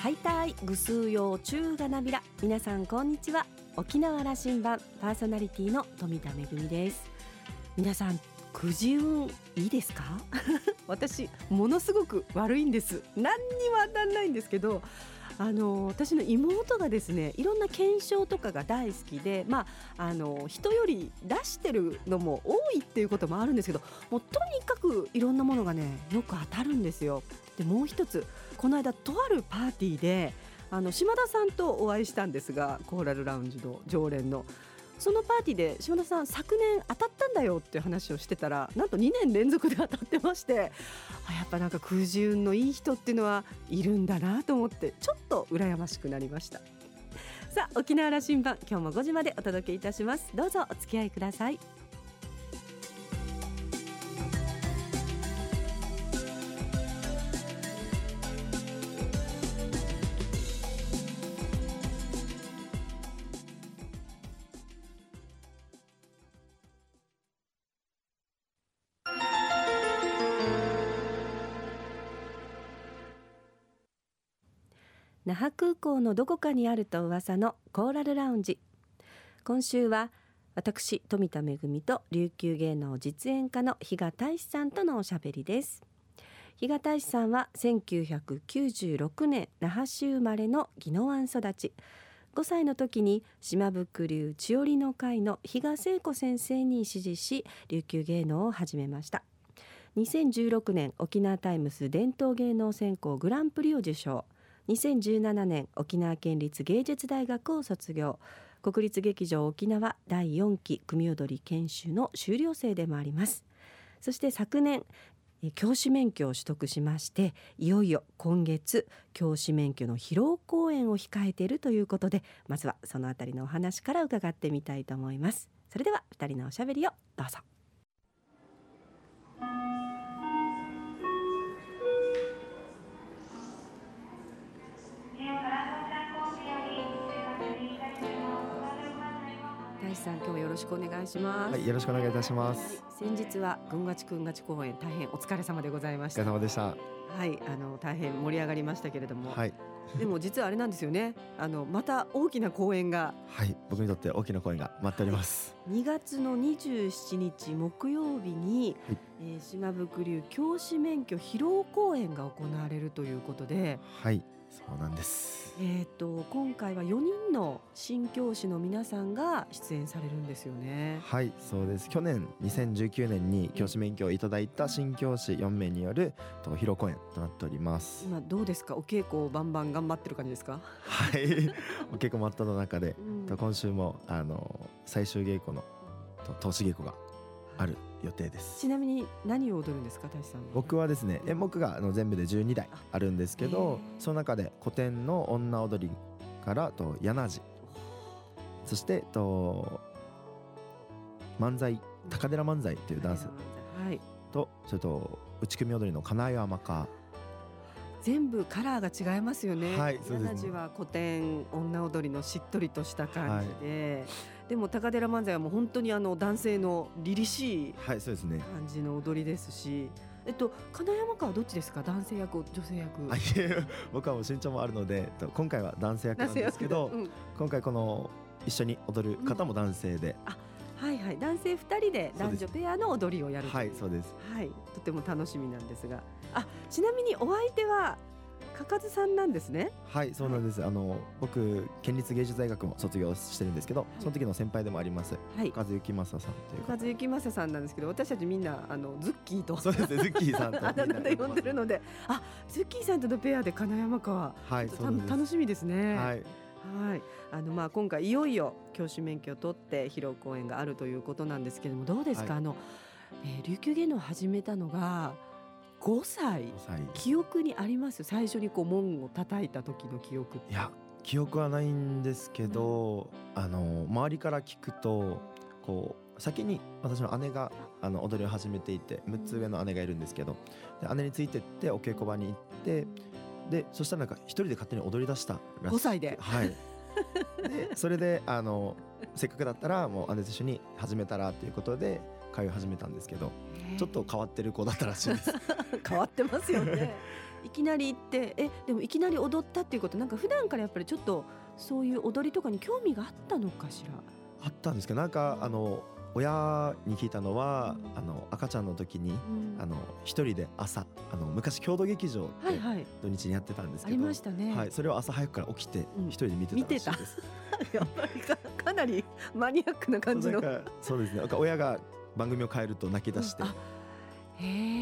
はいたいぐすうようちゅうがなびら。皆さんこんにちは。沖縄羅針盤。パーソナリティの富田恵です。皆さんくじ運いいですか？私ものすごく悪いんです。何にも当たんないんですけどあの私の妹がですねいろんな検証とかが大好きで、まあ、あの人より出してるのも多いっていうこともあるんですけどもうとにかくいろんなものがねよく当たるんですよ。でもう一つこの間とあるパーティーであの島田さんとお会いしたんですがコーラルラウンジの常連の。そのパーティーで島田さん昨年当たったんだよっていう話をしてたらなんと2年連続で当たってましてあやっぱなんか空時運のいい人っていうのはいるんだなと思ってちょっと羨ましくなりました。さあ沖縄羅針盤今日も5時までお届けいたします。どうぞお付き合いください。那覇空港のどこかにあると噂のコーラルラウンジ。今週は私富田恵と琉球芸能実演家の比嘉大志さんとのおしゃべりです。比嘉大志さんは1996年那覇市生まれの宜野湾育ち。5歳の時に島袋流千織の会の比嘉聖子先生に師事し琉球芸能を始めました。2016年沖縄タイムス伝統芸能専攻グランプリを受賞。2017年沖縄県立芸術大学を卒業。国立劇場沖縄第4期組踊り研修の修了生でもあります。そして昨年教師免許を取得しましていよいよ今月教師免許の披露公演を控えているということでまずはそのあたりのお話から伺ってみたいと思います。それでは2人のおしゃべりをどうぞ。さん今日はよろしくお願いします。はい、よろしくお願いいたします。先日は群がちくんがち公演大変お疲れ様でございまお疲れした。様でした。はい、あの大変盛り上がりましたけれども、はい、でも実はあれなんですよね。あのまた大きな公演がはい、僕にとって大きな声が待っております。2月の27日木曜日に、はいえー島袋流教師免許披露公演が行われるということで、はい、そうなんです。えっ、と今回は4人の新教師の皆さんが出演されるんですよね。はい、そうです。去年2019年に教師免許をいただいた新教師4名によると披露公演となっております。今どうですか？お稽古をバンバン頑張ってる感じですか？はい、結構待ったの中で、うんと今週もあの最終稽古のと投資稽古がある予定です。ちなみに何を踊るんですか、大志さん。僕はですね演目があの全部で12台あるんですけへどーその中で古典の女踊りからと柳地そしてと漫才高寺漫才というダンスはい。とそれと内組踊りの金井天か全部カラーが違いますよね。はいねは古典女踊りのしっとりとした感じで、でも高寺漫才はもう本当にあの男性の凛々しい感じの踊りですし、えっと金山川はどっちですか？男性役、女性役。あいえ僕はもう身長もあるのでと今回は男性役なんですけど、うん。今回この一緒に踊る方も男性で、はいはい、男性二人で男女ペアの踊りをやるとはいそうです。はい、とても楽しみなんですが、あ、ちなみにお相手はかかずさんなんですね。はいそうなんです、あの僕県立芸術大学も卒業してるんですけど、その時の先輩でもあります。はい。和幸正さんという和幸正さんなんですけど、私たちみんなあのズッキーと。そうですね、ズッキーさんと あだ名で呼んでるので、あ、ズッキーさんとのペアで金山川、はい。楽しみですね。はい、はい、あのまあ今回いよいよ教師免許を取って披露公演があるということなんですけれどもどうですか、はい。あの、えー琉球芸能を始めたのが5歳。5歳。記憶にあります？最初にこう門を叩いた時の記憶いや、記憶はないんですけど、あの周りから聞くと、こう先に私の姉があの踊りを始めていて、6つ上の姉がいるんですけど、で姉についてってお稽古場に行って、で、そしたらなんか一人で勝手に踊り出したらし5歳で。はい。で、それであのせっかくだったらもう姉と一緒に始めたらということで通い始めたんですけど、ちょっと変わってる子だったらしいです。変わってますよね。いきなり行ってえでもいきなり踊ったっていうことなんか普段からやっぱりちょっとそういう踊りとかに興味があったのかしら？あったんですけどなんかあの親に聞いたのは、うん。あの赤ちゃんの時に、うん。あの一人で朝あの昔郷土劇場ってはいはい。土日にやってたんですありけど、ましたね、はい、それを朝早くから起きてうん。一人で見てたらしいです。やっぱりかかなりマニアックな感じの。そうですね。なんか親が番組を変えると泣き出して、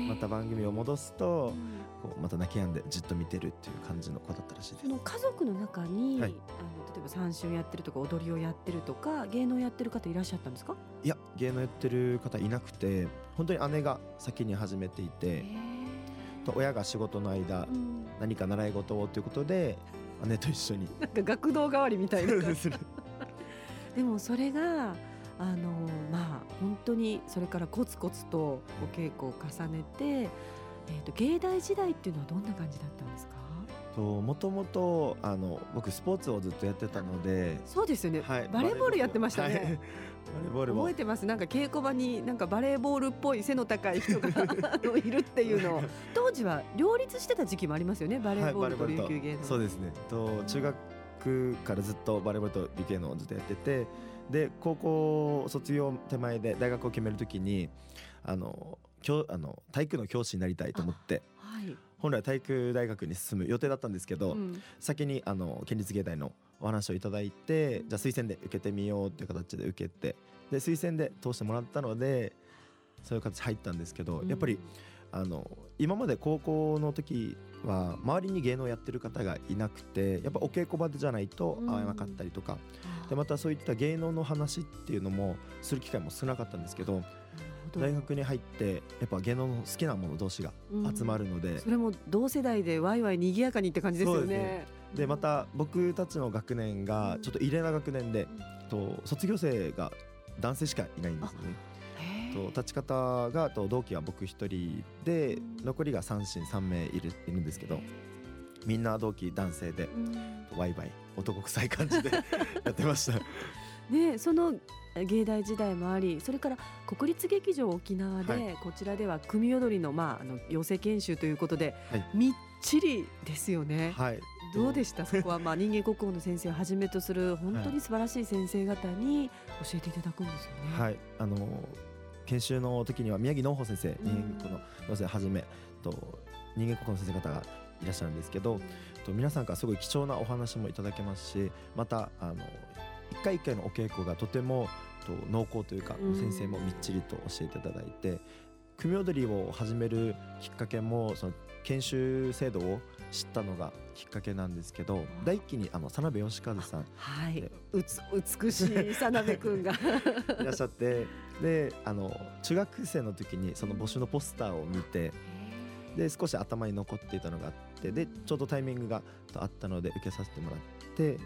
また番組を戻すとうん。こうまた泣き止んでじっと見てるっていう感じの子だったらしいです。そ。の家族の中に、はい。あの例えば三春やってるとか踊りをやってるとか芸能やってる方いらっしゃったんですか？いや芸能やってる方いなくて本当に姉が先に始めていへてと親が仕事の間うん。何か習い事をということで姉と一緒に。なんか学童代わりみたいな でもそれがあのまあ本当にそれからコツコツとお稽古を重ねて、えー、と芸大時代っていうのはどんな感じだったんですか？ともともとあの僕スポーツをずっとやってたので、そうですよね、はい、バレーボールやってましたね、はいバレーボールも覚えてます。なんか稽古場になんかバレーボールっぽい背の高い人が いるっていうのを。当時は両立してた時期もありますよねバレーボールと琉球芸能、そうですね。と中学からずっとバレーボールと理系のをずっとやっててで高校卒業手前で大学を決めるときにあの教あの体育の教師になりたいと思ってはい、本来体育大学に進む予定だったんですけど、うん。先にあの県立芸大のお話をいただいてじゃあ推薦で受けてみようっていう形で受けてで推薦で通してもらったのでそういう形入ったんですけど、やっぱりあの今まで高校の時は周りに芸能やってる方がいなくてやっぱお稽古場でじゃないと会えなかったりとか、でまたそういった芸能の話っていうのもする機会も少なかったんですけど大学に入ってやっぱ芸能の好きなもの同士が集まるので、それも同世代でワイワイ賑やかにって感じですよそうですね。また僕たちの学年がちょっと異例な学年で、と卒業生が男性しかいないんですね。と立ち方がと同期は僕一人でうん残りが三親3名いるいるんですけどみんな同期男性でうん。ワイワイ男臭い感じで やってました。ね、その芸大時代もありそれから国立劇場沖縄で、はい。こちらでは組踊りの,、まあ、あの養成研修ということで、はい。みっちりですよね。はい、どうでした？そこは、まあ、人間国宝の先生をはじめとする本当に素晴らしい先生方に教えていただくんですよね。はい、あの研修の時には宮城農法先生、ん。人間国宝の農生はじめと人間国宝の先生方がいらっしゃるんですけど、と皆さんからすごい貴重なお話もいただけますしまたあの一回一回のお稽古がとてもと濃厚というか、うん。先生もみっちりと教えていただいて組踊りを始めるきっかけもその研修制度を知ったのがきっかけなんですけど第一期にあの佐鍋義和さんはい。で、うつ美しい佐鍋くんが。いらっしゃってであの中学生の時にその募集のポスターを見てで少し頭に残っていたのがあってでちょうどタイミングがあったので受けさせてもらってで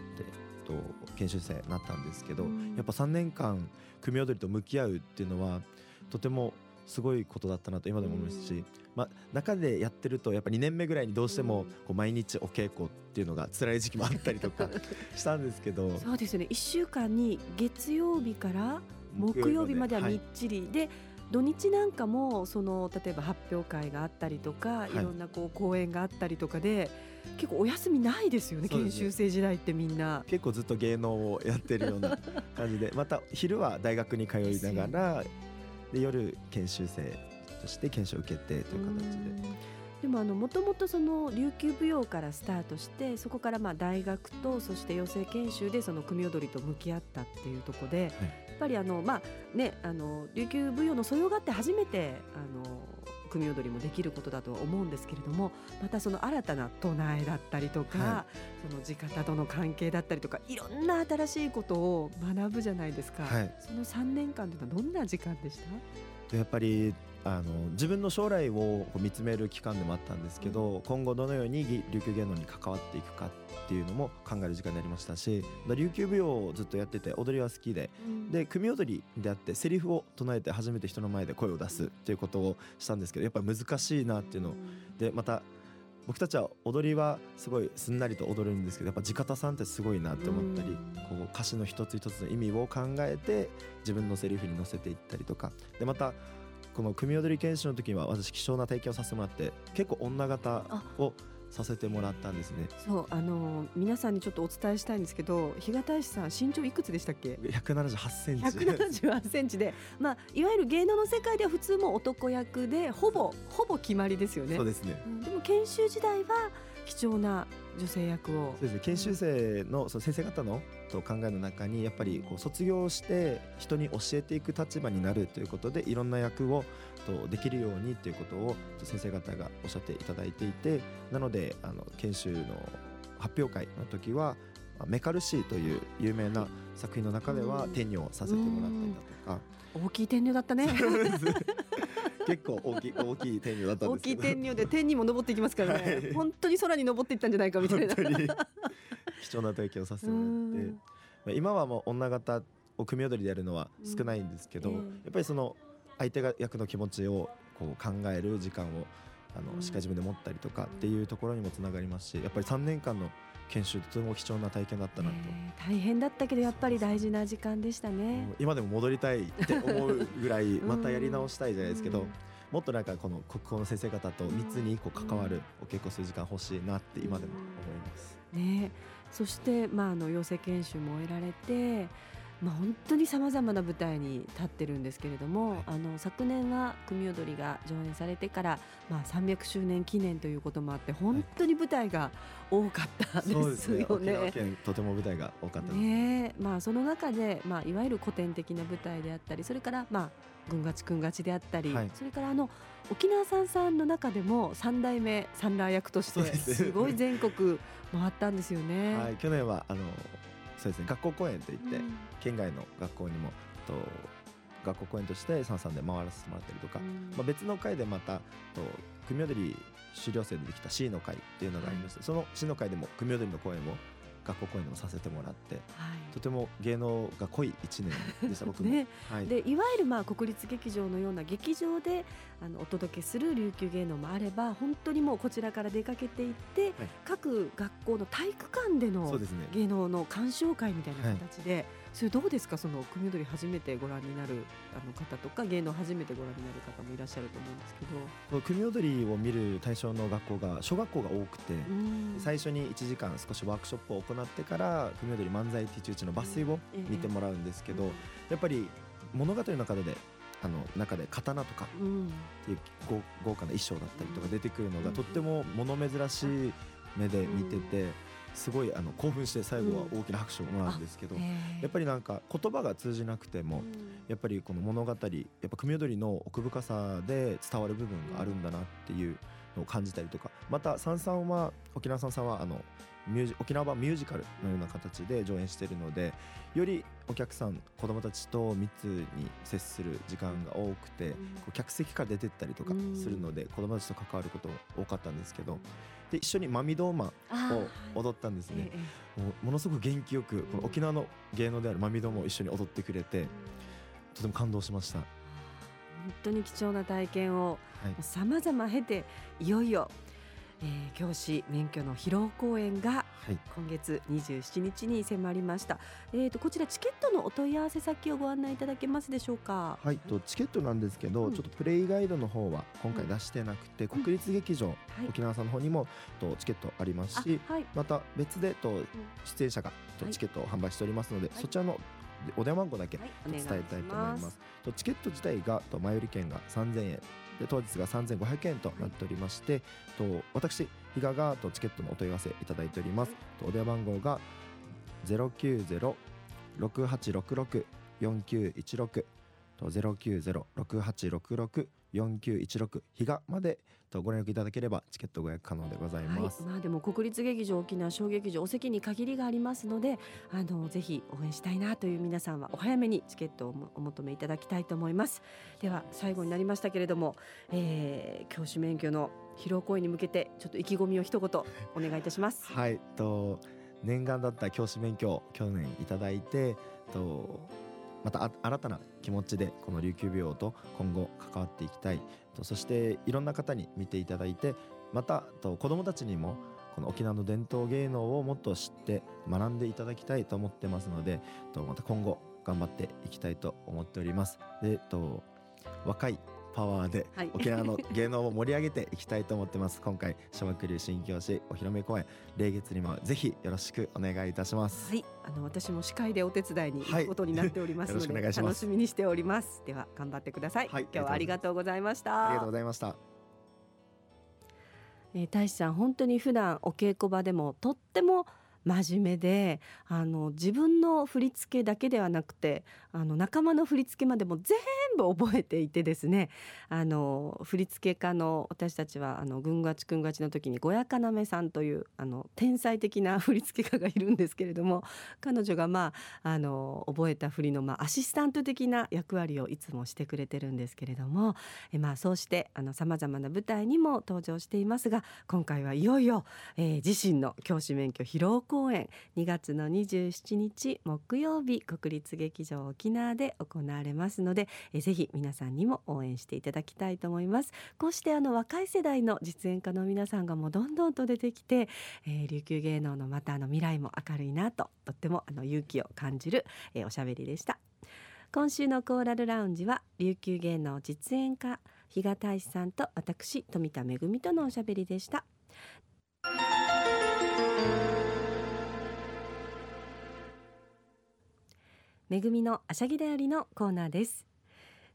と研修生になったんですけど、うん。やっぱ3年間組踊りと向き合うっていうのはとてもすごいことだったなと今でも思いますし、うん。まあ、中でやってるとやっぱ2年目ぐらいにどうしてもうん。こう毎日お稽古っていうのが辛い時期もあったりとか したんですけど。そうですよね。1週間に月曜日から木曜日まで。はみっちり、で土日なんかもその例えば発表会があったりとか、い。い、ろんなこう講演があったりとかで結構お休みないですよねね。修生時代ってみんな。結構ずっと芸能をやってるような感じで。また昼は大学に通いながらで夜研修生として研修を受けてという形で。うん。でもあのもともとその琉球舞踊からスタートしてそこからまあ大学とそして養成研修でその組踊りと向き合ったっていうところで、やっぱりあのまあねあの琉球舞踊の素養があって初めてあの組踊りもできることだとは思うんですけれどもまたその新たな唱えだったりとか、はその地方との関係だったりとかいろんな新しいことを学ぶじゃないですか、はい。その3年間というのはどんな時間でした？でやっぱりあの自分の将来を見つめる期間でもあったんですけど、今後どのようにぎ琉球芸能に関わっていくかっていうのも考える時間になりましたしだ琉球舞踊をずっとやってて踊りは好きでで組踊りであってセリフを唱えて初めて人の前で声を出すっていうことをしたんですけどやっぱり難しいなっていうの。をでまた僕たちは踊りはすごいすんなりと踊るんですけどやっぱ地方さんってすごいなって思ったりうん。こう歌詞の一つ一つの意味を考えて自分のセリフに乗せていったりとか。でまたこの組踊り研修の時には私貴重な体験をさせてもらって結構女型をさせてもらったんですね。そうあの皆さんにちょっとお伝えしたいんですけど日賀大使さん身長いくつでしたっけ？178センチ。178センチでまあいわゆる芸能の世界では普通も男役でほぼほぼ決まりですよね。そうですね、うん、でも研修時代は貴重な女性役を。そうですね。研修生のその先生方のと考えの中にやっぱりこう卒業して人に教えていく立場になるということでいろんな役をとできるようにということを先生方がおっしゃっていただいていてなのであの研修の発表会の時はメカルシーという有名な作品の中では天女をさせてもらったりだとか。大きい天女だったね結構大きい大きい天女だった大きいで天にも登っていきますからね、はい、本当に空に登っていったんじゃないかみたいな。貴重な体験をさせてもらって。今はもう女形を組踊りでやるのは少ないんですけど、うん。えー、やっぱりその相手が役の気持ちをこう考える時間をあのしっかり自分で持ったりとかっていうところにもつながりますしやっぱり3年間の研修とても貴重な体験だったなと、えー、大変だったけどやっぱり大事な時間でしたね。今でも戻りたいって思うぐらいまたやり直したいじゃないですけど、もっとなんかこの国語の先生方と密にこう関わるお稽古する時間欲しいなって今でも思います。ね、そして、まあ、あの養成研修も終えられてまあ、本当にさまざまな舞台に立ってるんですけれども、はい、あの昨年は組踊りが上演されてから、まあ、300周年記念ということもあって本当に舞台が多かったですよね。はい、ね。とても舞台が多かったねまあ、その中で、まあ、いわゆる古典的な舞台であったりそれから、まあ、軍がちくんがちであったり、はい、それからあの沖縄さんさんの中でも3代目サンラー役としてすごい全国回ったんですよね。はい、去年はあのそうですね。学校公演といって、うん、県外の学校にもと学校公演として三々で回らせてもらったりとか、うん、まあ、別の会でまたと組踊り修了生でできた C の会っていうのがありまして、その C の会でも組踊りの公演を学校公演でもさせてもらって、はい、とても芸能が濃い1年でした 僕も、ね。はい、でいわゆるまあ国立劇場のような劇場であのお届けする琉球芸能もあれば本当にもうこちらから出かけていって、はい、各学校の体育館での芸能の鑑賞会みたいな形で。それどうですか？その組踊り初めてご覧になるあの方とか芸能初めてご覧になる方もいらっしゃると思うんですけど。組踊りを見る対象の学校が小学校が多くて最初に1時間少しワークショップを行ってから組踊り漫才ティチューチの抜粋を見てもらうんですけど、やっぱり物語の中であの中で刀とかっていう豪華な衣装だったりとか出てくるのがとっても物珍しい目で見てて。すごいあの興奮して最後は大きな拍手をもらうんですけど、うん、やっぱりなんか言葉が通じなくても、うん、やっぱりこの物語やっぱ組踊りの奥深さで伝わる部分があるんだなっていうのを感じたりとかまたさんさんは沖縄さんさんはあのミュージ沖縄版ミュージカルのような形で上演しているのでよりお客さん子どもたちと密に接する時間が多くて、こう客席から出てったりとかするので、子どもたちと関わること多かったんですけどで一緒に「マミドーマ」を踊ったんですね、もうものすごく元気よくこの沖縄の芸能であるマミドーマを一緒に踊ってくれてとても感動しました。本当に貴重な体験をさまざま経ていよいよえー、教師免許の披露公演が今月27日に迫りました、はい、えーと、こちらチケットのお問い合わせ先をご案内いただけますでしょうか？はいとチケットなんですけど、うん、ちょっとプレイガイドの方は今回出してなくて、うん、国立劇場、うん、沖縄さんの方にもとチケットありますし、はい、また別でと出演者がとチケットを販売しておりますので、はい、そちらのお電話番号だけ伝えたいと思います。とチケット自体がと前売り券が3000円で当日が3500円となっておりまして、と私比嘉がとチケットのお問い合わせいただいております。とお電話番号が090-6866-4916と090-6866 4916比嘉までとご連絡いただければチケットご予約可能でございます、はい、まあでも国立劇場沖縄小劇場お席に限りがありますのであのぜひ応援したいなという皆さんはお早めにチケットをお求めいただきたいと思います。では最後になりましたけれども、えー、教師免許の披露公演に向けてちょっと意気込みを一言お願いいたします。はい。と念願だった教師免許去年いただいてとまた新たな気持ちでこの琉球舞踊と今後関わっていきたいそしていろんな方に見ていただいてまた子どもたちにもこの沖縄の伝統芸能をもっと知って学んでいただきたいと思ってますのでまた今後頑張っていきたいと思っております。で若いパワーではい。沖縄の芸能を盛り上げていきたいと思ってます。今回小学流新教師お披露目公演霊月にもぜひよろしくお願いいたします。はい、あの私も司会でお手伝いに行くことになっておりますので、願い楽しみにしております。では頑張ってください。はい。今日はありがとうございました。ありがとうございました。えー大志さん本当に普段お稽古場でもとっても真面目であの自分の振り付けだけではなくてあの仲間の振り付けまでも全部覚えていてですね。あの振り付け家の私たちはあのぐんがちくんがちの時にごやかなめさんというあの天才的な振り付け家がいるんですけれども彼女がまああの覚えた振りの、まあ、アシスタント的な役割をいつもしてくれてるんですけれどもえまあそうしてさまざまな舞台にも登場していますが今回はいよいよ、えー自身の教師免許披露公演2月の27日木曜日国立劇場沖縄で行われますので、えーぜひ皆さんにも応援していただきたいと思います。こうしてあの若い世代の実演家の皆さんがもうどんどんと出てきて、えー琉球芸能のまたあの未来も明るいなととってもあの勇気を感じる、えーおしゃべりでした。今週のコーラルラウンジは琉球芸能実演家比嘉大志さんと私富田恵とのおしゃべりでした。恵のあしゃぎだよりのコーナーです。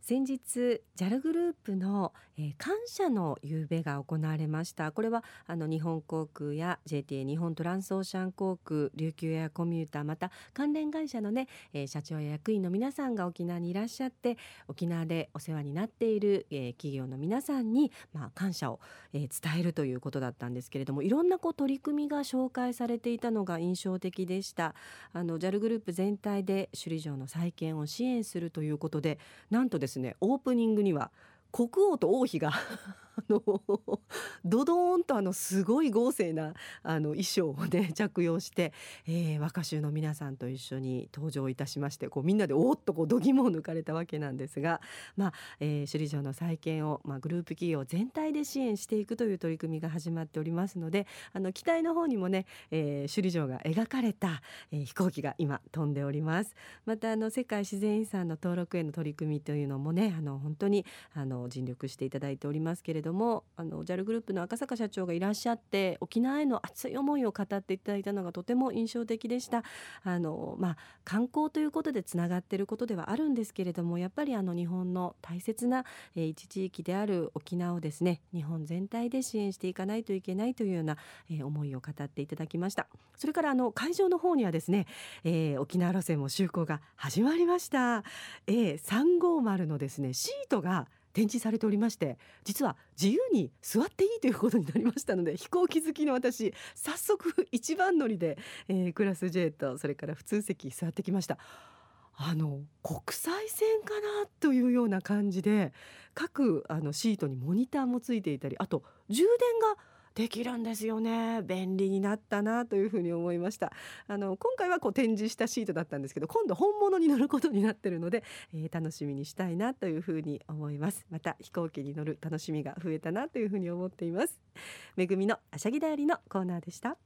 先日 JAL グループの、えー感謝の夕べが行われました。これはあの日本航空や JTA 日本トランスオーシャン航空琉球エアコミューターまた関連会社のね、えー社長や役員の皆さんが沖縄にいらっしゃって沖縄でお世話になっている、えー企業の皆さんに、まあ、感謝を、えー伝えるということだったんですけれどもいろんなこう取り組みが紹介されていたのが印象的でした。あの JAL グループ全体で首里城の再建を支援するということでなんとですねオープニングには国王と王妃がのドドーンとあのすごい豪勢なあの衣装をね 着用して、えー若衆の皆さんと一緒に登場いたしましてこうみんなでおっとこう度肝を抜かれたわけなんですが、まあえー首里城の再建を、まあ、グループ企業全体で支援していくという取り組みが始まっておりますのであの機体の方にもね、えー首里城が描かれた、えー飛行機が今飛んでおります。またあの世界自然遺産の登録への取り組みというのもねあの本当にあの尽力していただいておりますけれどもあの JAL グループの赤坂社長がいらっしゃって沖縄への熱い思いを語っていただいたのがとても印象的でした。あの、まあ、観光ということでつながっていることではあるんですけれどもやっぱりあの日本の大切な、え一地域である沖縄をですね日本全体で支援していかないといけないというような、え思いを語っていただきました。それからあの会場の方にはですね、えー沖縄路線も就航が始まりました、えー、350のですねシートが展示されておりまして実は自由に座っていいということになりましたので飛行機好きの私早速一番乗りで、えークラス J とそれから普通席座ってきました。あの国際線かなというような感じで各あのシートにモニターもついていたりあと充電ができるんですよね。便利になったなというふうに思いました。あの今回はこう展示したシートだったんですけど今度本物に乗ることになってるので、えー楽しみにしたいなというふうに思います。また飛行機に乗る楽しみが増えたなというふうに思っています。めぐみのあしゃぎだよりのコーナーでした。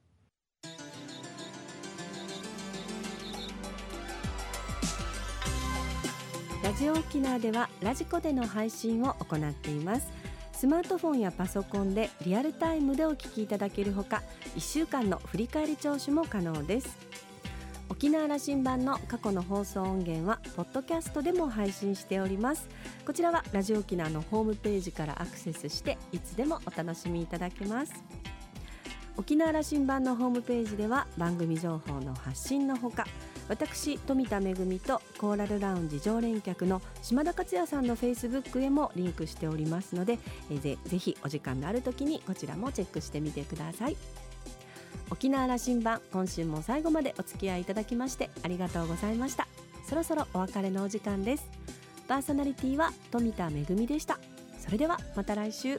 ラジオ沖縄ではラジコでの配信を行っています。スマートフォンやパソコンでリアルタイムでお聞きいただけるほか1週間の振り返り聴取も可能です。沖縄羅針盤の過去の放送音源はポッドキャストでも配信しております。こちらはラジオ沖縄のホームページからアクセスしていつでもお楽しみいただけます。沖縄羅針盤のホームページでは番組情報の発信のほか私富田恵とコーラルラウンジ常連客の島田克也さんのフェイスブックへもリンクしておりますのでえーぜぜひお時間のある時にこちらもチェックしてみてください。沖縄羅針盤今週も最後までお付き合いいただきましてありがとうございました。そろそろお別れのお時間です。パーソナリティは富田恵でした。それではまた来週。